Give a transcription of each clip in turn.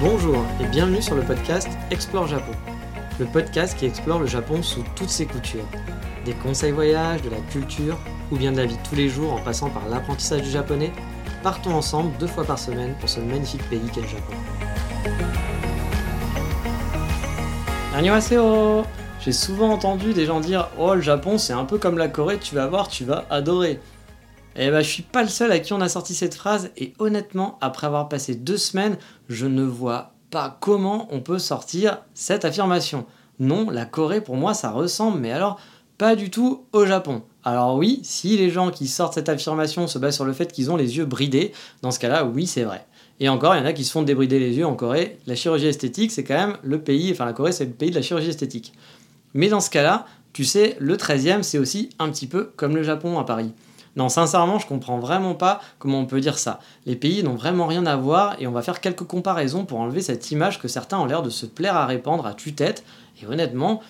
Bonjour et bienvenue sur le podcast Explore Japon. Le podcast qui explore le Japon sous toutes ses coutures. Des conseils voyage, de la culture ou bien de la vie tous les jours en passant par l'apprentissage du japonais, partons ensemble deux fois par semaine pour ce magnifique pays qu'est le Japon. Annyeonghaseyo J'ai souvent entendu des gens dire Oh, le Japon, c'est un peu comme la Corée, tu vas voir, tu vas adorer. Eh ben, je suis pas le seul à qui on a sorti cette phrase, et honnêtement, après avoir passé deux semaines, je ne vois pas comment on peut sortir cette affirmation. Non, la Corée, pour moi, ça ressemble, mais alors pas du tout au Japon. Alors oui, si les gens qui sortent cette affirmation se basent sur le fait qu'ils ont les yeux bridés, dans ce cas-là, oui, c'est vrai. Et encore, il y en a qui se font débrider les yeux en Corée. La chirurgie esthétique, c'est quand même le pays, enfin la Corée, c'est le pays de la chirurgie esthétique. Mais dans ce cas-là, tu sais, le 13e, c'est aussi un petit peu comme le Japon à Paris. Non, sincèrement, je comprends vraiment pas comment on peut dire ça. Les pays n'ont vraiment rien à voir et on va faire quelques comparaisons pour enlever cette image que certains ont l'air de se plaire à répandre à tue-tête. Et honnêtement,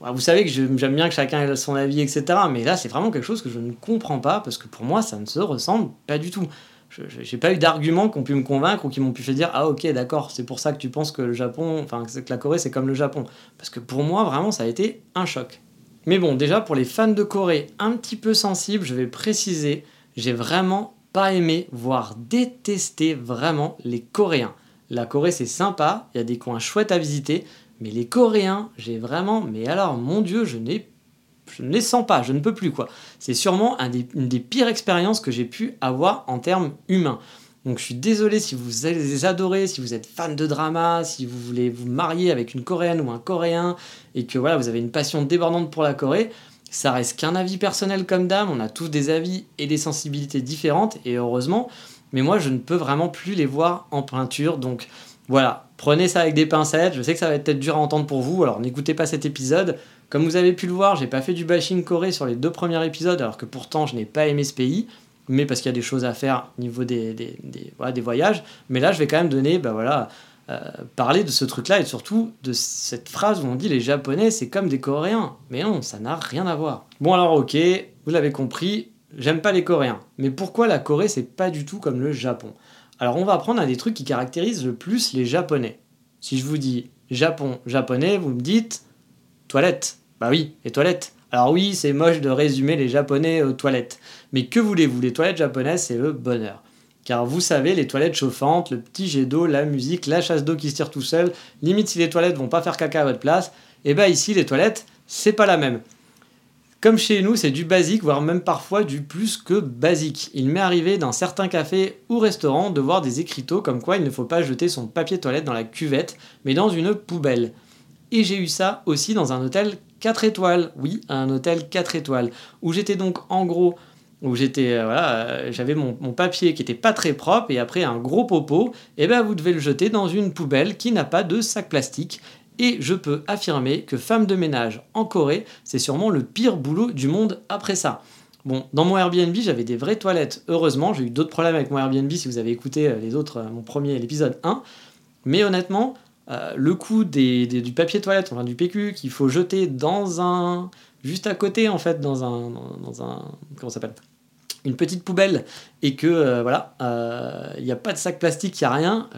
bah, vous savez que j'aime bien que chacun ait son avis, etc. Mais là, c'est vraiment quelque chose que je ne comprends pas parce que pour moi, ça ne se ressemble pas du tout. Je n'ai pas eu d'arguments qui ont pu me convaincre ou qui m'ont pu faire dire Ah, ok, d'accord, c'est pour ça que tu penses que le Japon, enfin, que la Corée, c'est comme le Japon. Parce que pour moi, vraiment, ça a été un choc. Mais bon, déjà, pour les fans de Corée un petit peu sensibles, je vais préciser j'ai vraiment pas aimé, voire détesté vraiment les Coréens. La Corée, c'est sympa, il y a des coins chouettes à visiter, mais les Coréens, j'ai vraiment. Mais alors, mon Dieu, je n'ai. Je ne les sens pas, je ne peux plus quoi. C'est sûrement une des pires expériences que j'ai pu avoir en termes humains. Donc je suis désolé si vous les adorez, si vous êtes fan de drama, si vous voulez vous marier avec une coréenne ou un coréen et que voilà, vous avez une passion débordante pour la Corée, ça reste qu'un avis personnel comme dame, on a tous des avis et des sensibilités différentes et heureusement, mais moi je ne peux vraiment plus les voir en peinture. Donc voilà, prenez ça avec des pincettes, je sais que ça va être peut-être dur à entendre pour vous, alors n'écoutez pas cet épisode. Comme vous avez pu le voir, j'ai pas fait du bashing Corée sur les deux premiers épisodes alors que pourtant je n'ai pas aimé ce pays mais parce qu'il y a des choses à faire au niveau des, des, voilà, des voyages. Mais là, je vais quand même donner, bah voilà, euh, parler de ce truc-là et surtout de cette phrase où on dit les Japonais, c'est comme des Coréens. Mais non, ça n'a rien à voir. Bon, alors, ok, vous l'avez compris, j'aime pas les Coréens. Mais pourquoi la Corée, c'est pas du tout comme le Japon? Alors, on va apprendre à des trucs qui caractérisent le plus les Japonais. Si je vous dis Japon, japonais, vous me dites toilettes. Bah oui, les toilettes. Alors oui, c'est moche de résumer les Japonais aux toilettes. Mais que voulez-vous, les toilettes japonaises, c'est le bonheur. Car vous savez, les toilettes chauffantes, le petit jet d'eau, la musique, la chasse d'eau qui se tire tout seul, limite si les toilettes vont pas faire caca à votre place, et eh bah ben ici, les toilettes, c'est pas la même. Comme chez nous, c'est du basique, voire même parfois du plus que basique. Il m'est arrivé dans certains cafés ou restaurants de voir des écriteaux comme quoi il ne faut pas jeter son papier toilette dans la cuvette, mais dans une poubelle. Et j'ai eu ça aussi dans un hôtel 4 étoiles, oui, un hôtel 4 étoiles, où j'étais donc en gros, où j'étais, euh, voilà, euh, j'avais mon, papier qui était pas très propre, et après un gros popo, et eh ben vous devez le jeter dans une poubelle qui n'a pas de sac plastique. Et je peux affirmer que femme de ménage en Corée, c'est sûrement le pire boulot du monde après ça. Bon, dans mon Airbnb, j'avais des vraies toilettes. Heureusement, j'ai eu d'autres problèmes avec mon Airbnb si vous avez écouté euh, les autres, mon premier, l'épisode 1. Mais honnêtement, euh, le coût du papier toilette, enfin du PQ, qu'il faut jeter dans un. juste à côté, en fait, dans un. Dans un comment s'appelle? Une petite poubelle, et que, euh, voilà, il euh, n'y a pas de sac plastique, il n'y a rien.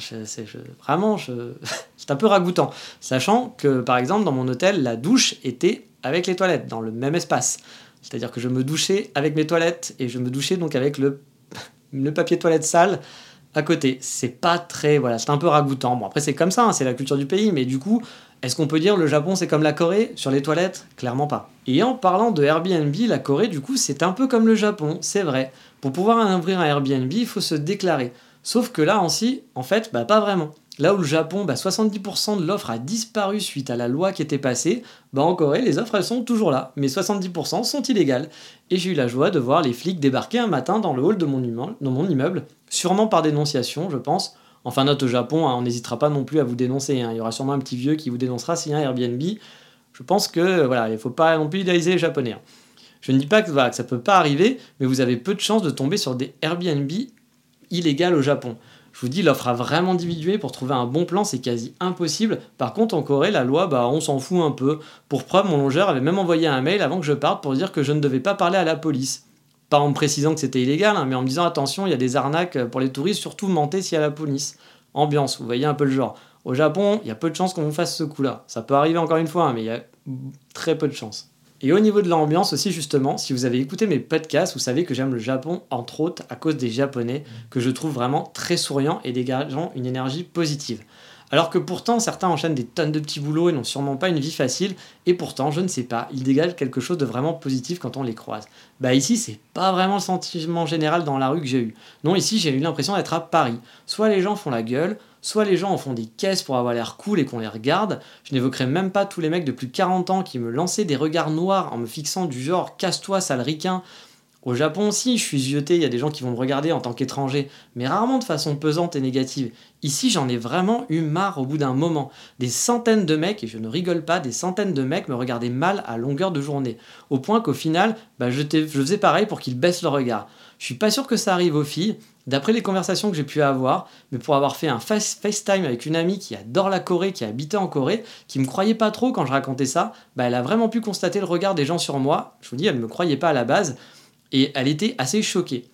vraiment, c'est un peu ragoûtant. Sachant que, par exemple, dans mon hôtel, la douche était avec les toilettes, dans le même espace. C'est-à-dire que je me douchais avec mes toilettes, et je me douchais donc avec le, le papier toilette sale à côté. C'est pas très. Voilà, c'est un peu ragoûtant. Bon, après, c'est comme ça, hein, c'est la culture du pays, mais du coup, est-ce qu'on peut dire le Japon c'est comme la Corée Sur les toilettes? Clairement pas. Et en parlant de Airbnb, la Corée, du coup, c'est un peu comme le Japon, c'est vrai. Pour pouvoir ouvrir un Airbnb, il faut se déclarer. Sauf que là, aussi, en fait, bah, pas vraiment. Là où le Japon, 70% bah, de l'offre a disparu suite à la loi qui était passée, bah en Corée, les offres elles sont toujours là, mais 70% sont illégales. Et j'ai eu la joie de voir les flics débarquer un matin dans le hall de mon, immeuble, sûrement par dénonciation, je pense. Enfin, note au Japon, hein, on n'hésitera pas non plus à vous dénoncer. Hein. Il y aura sûrement un petit vieux qui vous dénoncera s'il y a un Airbnb. Je pense que voilà, il ne faut pas non plus idéaliser les Japonais. Hein. Je ne dis pas que, voilà, que ça peut pas arriver, mais vous avez peu de chances de tomber sur des Airbnb illégales au Japon. Je vous dis, l'offre a vraiment diminué. Pour trouver un bon plan, c'est quasi impossible. Par contre, en Corée, la loi, bah, on s'en fout un peu. Pour preuve, mon longeur avait même envoyé un mail avant que je parte pour dire que je ne devais pas parler à la police. Pas en me précisant que c'était illégal, hein, mais en me disant attention, il y a des arnaques pour les touristes, surtout mentez s'il y a la police. Ambiance, vous voyez un peu le genre. Au Japon, il y a peu de chances qu'on vous fasse ce coup-là. Ça peut arriver encore une fois, hein, mais il y a très peu de chances. Et au niveau de l'ambiance aussi, justement, si vous avez écouté mes podcasts, vous savez que j'aime le Japon, entre autres, à cause des Japonais, que je trouve vraiment très souriants et dégageant une énergie positive. Alors que pourtant, certains enchaînent des tonnes de petits boulots et n'ont sûrement pas une vie facile, et pourtant, je ne sais pas, ils dégagent quelque chose de vraiment positif quand on les croise. Bah ici, c'est pas vraiment le sentiment général dans la rue que j'ai eu. Non, ici, j'ai eu l'impression d'être à Paris. Soit les gens font la gueule, soit les gens en font des caisses pour avoir l'air cool et qu'on les regarde. Je n'évoquerai même pas tous les mecs de plus de 40 ans qui me lançaient des regards noirs en me fixant du genre casse-toi sale ricain. Au Japon aussi, je suis zioté, il y a des gens qui vont me regarder en tant qu'étranger, mais rarement de façon pesante et négative. Ici, j'en ai vraiment eu marre au bout d'un moment. Des centaines de mecs, et je ne rigole pas, des centaines de mecs me regardaient mal à longueur de journée. Au point qu'au final, bah, je, faisais pareil pour qu'ils baissent le regard. Je suis pas sûr que ça arrive aux filles, D'après les conversations que j'ai pu avoir, mais pour avoir fait un FaceTime avec une amie qui adore la Corée, qui habitait en Corée, qui me croyait pas trop quand je racontais ça, bah elle a vraiment pu constater le regard des gens sur moi. Je vous dis, elle ne me croyait pas à la base, et elle était assez choquée.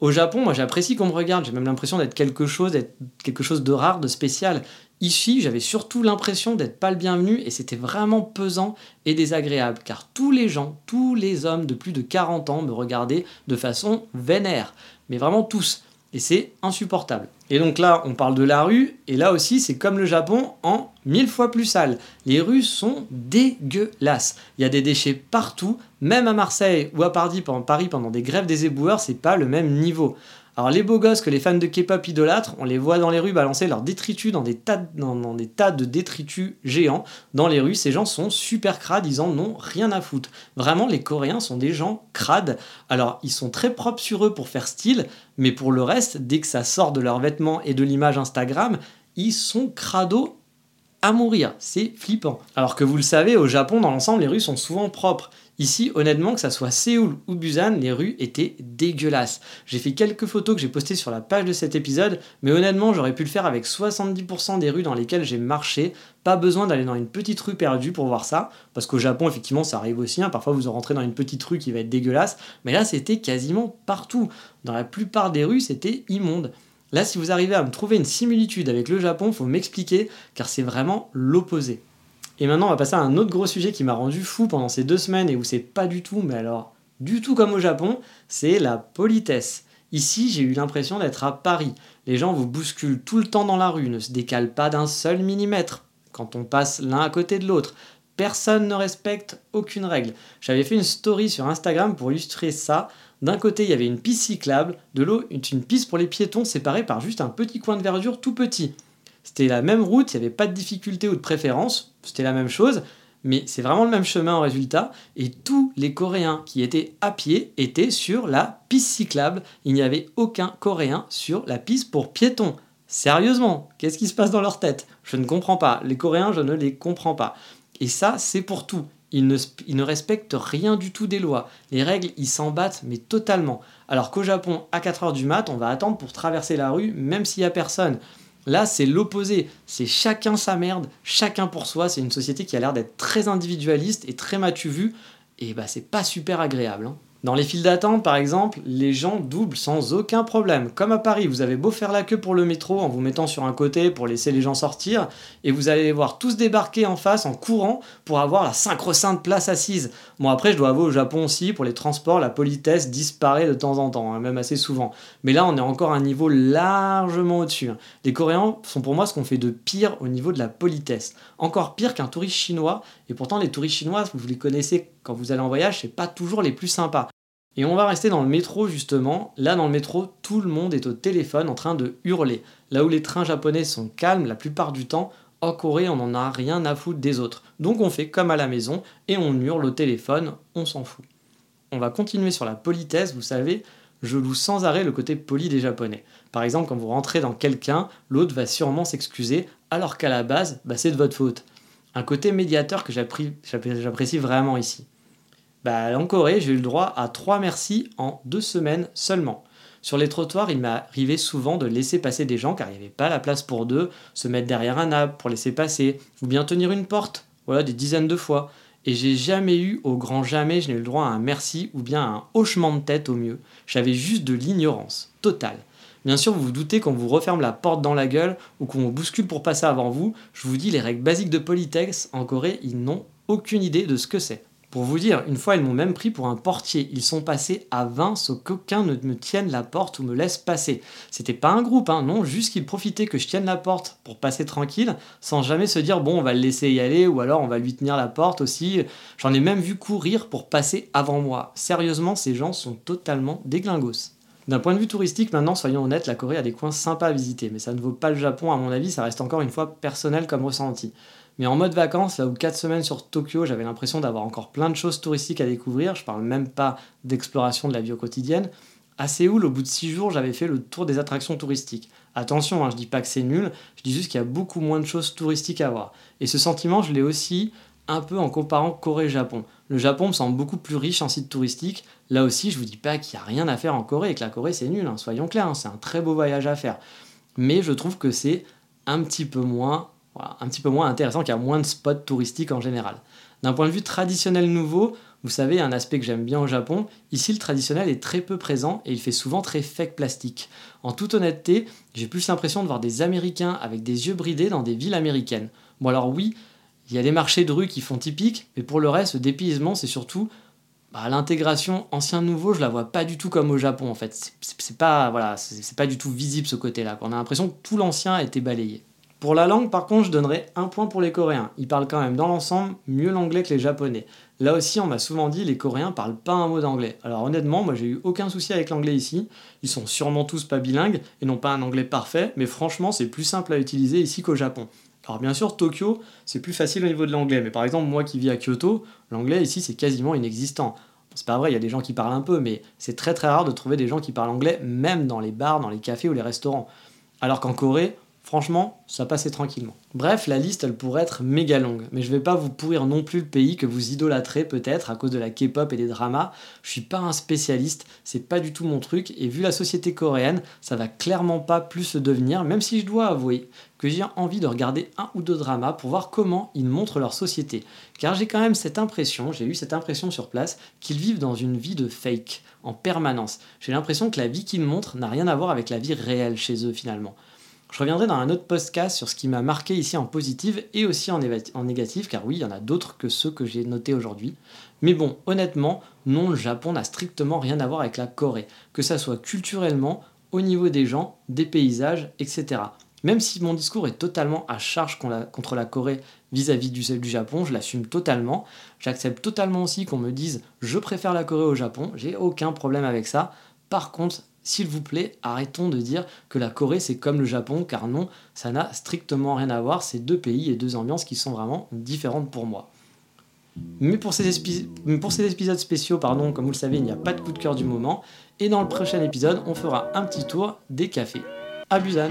Au Japon, moi j'apprécie qu'on me regarde, j'ai même l'impression d'être quelque chose, d'être quelque chose de rare, de spécial. Ici, j'avais surtout l'impression d'être pas le bienvenu et c'était vraiment pesant et désagréable car tous les gens, tous les hommes de plus de 40 ans me regardaient de façon vénère, mais vraiment tous. Et c'est insupportable. Et donc là, on parle de la rue, et là aussi, c'est comme le Japon en mille fois plus sale. Les rues sont dégueulasses. Il y a des déchets partout, même à Marseille ou à Paris pendant des grèves des éboueurs, c'est pas le même niveau. Alors les beaux gosses que les fans de K-pop idolâtrent, on les voit dans les rues balancer leurs détritus dans des, tas, dans, des tas de détritus géants dans les rues. Ces gens sont super crades, ils en ont rien à foutre. Vraiment, les Coréens sont des gens crades. Alors ils sont très propres sur eux pour faire style, mais pour le reste, dès que ça sort de leurs vêtements et de l'image Instagram, ils sont crados à mourir. C'est flippant. Alors que vous le savez, au Japon, dans l'ensemble, les rues sont souvent propres. Ici, honnêtement, que ça soit Séoul ou Busan, les rues étaient dégueulasses. J'ai fait quelques photos que j'ai postées sur la page de cet épisode, mais honnêtement, j'aurais pu le faire avec 70% des rues dans lesquelles j'ai marché. Pas besoin d'aller dans une petite rue perdue pour voir ça, parce qu'au Japon, effectivement, ça arrive aussi. Hein. Parfois, vous rentrez dans une petite rue qui va être dégueulasse, mais là, c'était quasiment partout. Dans la plupart des rues, c'était immonde. Là, si vous arrivez à me trouver une similitude avec le Japon, faut m'expliquer, car c'est vraiment l'opposé. Et maintenant, on va passer à un autre gros sujet qui m'a rendu fou pendant ces deux semaines et où c'est pas du tout, mais alors du tout comme au Japon, c'est la politesse. Ici, j'ai eu l'impression d'être à Paris. Les gens vous bousculent tout le temps dans la rue, ne se décalent pas d'un seul millimètre quand on passe l'un à côté de l'autre. Personne ne respecte aucune règle. J'avais fait une story sur Instagram pour illustrer ça. D'un côté, il y avait une piste cyclable, de l'autre, une piste pour les piétons séparée par juste un petit coin de verdure tout petit. C'était la même route, il n'y avait pas de difficulté ou de préférence, c'était la même chose, mais c'est vraiment le même chemin en résultat. Et tous les Coréens qui étaient à pied étaient sur la piste cyclable. Il n'y avait aucun Coréen sur la piste pour piétons. Sérieusement, qu'est-ce qui se passe dans leur tête? Je ne comprends pas. Les Coréens, je ne les comprends pas. Et ça, c'est pour tout. Ils ne, respectent rien du tout des lois. Les règles, ils s'en battent, mais totalement. Alors qu'au Japon, à 4h du mat, on va attendre pour traverser la rue, même s'il n'y a personne. Là, c'est l'opposé. C'est chacun sa merde, chacun pour soi. C'est une société qui a l'air d'être très individualiste et très matu vu. Et bah, c'est pas super agréable. Hein. Dans les files d'attente, par exemple, les gens doublent sans aucun problème. Comme à Paris, vous avez beau faire la queue pour le métro en vous mettant sur un côté pour laisser les gens sortir, et vous allez les voir tous débarquer en face en courant pour avoir la sacro-sainte place assise. Bon, après, je dois avouer au Japon aussi, pour les transports, la politesse disparaît de temps en temps, hein, même assez souvent. Mais là, on est encore à un niveau largement au-dessus. Hein. Les Coréens sont pour moi ce qu'on fait de pire au niveau de la politesse. Encore pire qu'un touriste chinois, et pourtant les touristes chinois, vous les connaissez quand vous allez en voyage, c'est pas toujours les plus sympas. Et on va rester dans le métro justement. Là, dans le métro, tout le monde est au téléphone en train de hurler. Là où les trains japonais sont calmes la plupart du temps, en Corée, on n'en a rien à foutre des autres. Donc on fait comme à la maison et on hurle au téléphone, on s'en fout. On va continuer sur la politesse, vous savez, je loue sans arrêt le côté poli des Japonais. Par exemple, quand vous rentrez dans quelqu'un, l'autre va sûrement s'excuser, alors qu'à la base, bah, c'est de votre faute. Un côté médiateur que j'apprécie vraiment ici. Bah, en Corée, j'ai eu le droit à trois merci en deux semaines seulement. Sur les trottoirs, il arrivé souvent de laisser passer des gens car il n'y avait pas la place pour deux, se mettre derrière un arbre pour laisser passer, ou bien tenir une porte, voilà, des dizaines de fois. Et j'ai jamais eu, au grand jamais, je n'ai eu le droit à un merci ou bien à un hochement de tête au mieux. J'avais juste de l'ignorance, totale. Bien sûr, vous vous doutez qu'on vous referme la porte dans la gueule ou qu'on vous bouscule pour passer avant vous. Je vous dis, les règles basiques de politesse en Corée, ils n'ont aucune idée de ce que c'est. Pour vous dire, une fois ils m'ont même pris pour un portier. Ils sont passés à 20 sauf qu'aucun ne me tienne la porte ou me laisse passer. C'était pas un groupe, hein, non, juste qu'ils profitaient que je tienne la porte pour passer tranquille, sans jamais se dire bon on va le laisser y aller ou alors on va lui tenir la porte aussi. J'en ai même vu courir pour passer avant moi. Sérieusement, ces gens sont totalement déglingos. D'un point de vue touristique, maintenant, soyons honnêtes, la Corée a des coins sympas à visiter, mais ça ne vaut pas le Japon, à mon avis, ça reste encore une fois personnel comme ressenti. Mais en mode vacances, là où 4 semaines sur Tokyo, j'avais l'impression d'avoir encore plein de choses touristiques à découvrir, je parle même pas d'exploration de la vie au quotidienne. À Séoul, au bout de 6 jours, j'avais fait le tour des attractions touristiques. Attention, hein, je dis pas que c'est nul, je dis juste qu'il y a beaucoup moins de choses touristiques à voir. Et ce sentiment, je l'ai aussi un peu en comparant Corée-Japon. Le Japon me semble beaucoup plus riche en sites touristiques. Là aussi, je vous dis pas qu'il n'y a rien à faire en Corée et que la Corée c'est nul, hein, soyons clairs, hein, c'est un très beau voyage à faire. Mais je trouve que c'est un petit peu moins un petit peu moins intéressant, qu'il y a moins de spots touristiques en général. D'un point de vue traditionnel nouveau, vous savez, un aspect que j'aime bien au Japon, ici le traditionnel est très peu présent et il fait souvent très fake plastique. En toute honnêteté, j'ai plus l'impression de voir des Américains avec des yeux bridés dans des villes américaines. Bon alors oui, il y a des marchés de rue qui font typique, mais pour le reste, le dépaysement, c'est surtout bah, l'intégration ancien-nouveau, je la vois pas du tout comme au Japon en fait. C'est pas, pas du tout visible ce côté-là. On a l'impression que tout l'ancien a été balayé. Pour la langue, par contre, je donnerais un point pour les Coréens. Ils parlent quand même dans l'ensemble mieux l'anglais que les Japonais. Là aussi, on m'a souvent dit les Coréens parlent pas un mot d'anglais. Alors honnêtement, moi j'ai eu aucun souci avec l'anglais ici. Ils sont sûrement tous pas bilingues et n'ont pas un anglais parfait, mais franchement, c'est plus simple à utiliser ici qu'au Japon. Alors bien sûr, Tokyo, c'est plus facile au niveau de l'anglais, mais par exemple, moi qui vis à Kyoto, l'anglais ici c'est quasiment inexistant. c'est pas vrai, il y a des gens qui parlent un peu, mais c'est très très rare de trouver des gens qui parlent anglais, même dans les bars, dans les cafés ou les restaurants. Alors qu'en Corée, Franchement, ça passait tranquillement. Bref, la liste, elle pourrait être méga longue, mais je vais pas vous pourrir non plus le pays que vous idolâtrez peut-être à cause de la K-pop et des dramas. Je suis pas un spécialiste, c'est pas du tout mon truc, et vu la société coréenne, ça va clairement pas plus le devenir, même si je dois avouer que j'ai envie de regarder un ou deux dramas pour voir comment ils montrent leur société. Car j'ai quand même cette impression, j'ai eu cette impression sur place, qu'ils vivent dans une vie de fake, en permanence. J'ai l'impression que la vie qu'ils montrent n'a rien à voir avec la vie réelle chez eux finalement. Je reviendrai dans un autre podcast sur ce qui m'a marqué ici en positif et aussi en, négatif, car oui, il y en a d'autres que ceux que j'ai notés aujourd'hui. Mais bon, honnêtement, non, le Japon n'a strictement rien à voir avec la Corée, que ça soit culturellement, au niveau des gens, des paysages, etc. Même si mon discours est totalement à charge contre la Corée vis-à-vis du, du Japon, je l'assume totalement. J'accepte totalement aussi qu'on me dise je préfère la Corée au Japon, j'ai aucun problème avec ça. Par contre, s'il vous plaît, arrêtons de dire que la Corée c'est comme le Japon, car non, ça n'a strictement rien à voir, c'est deux pays et deux ambiances qui sont vraiment différentes pour moi. Mais pour ces, épisodes spéciaux, pardon, comme vous le savez, il n'y a pas de coup de cœur du moment, et dans le prochain épisode, on fera un petit tour des cafés. À Busan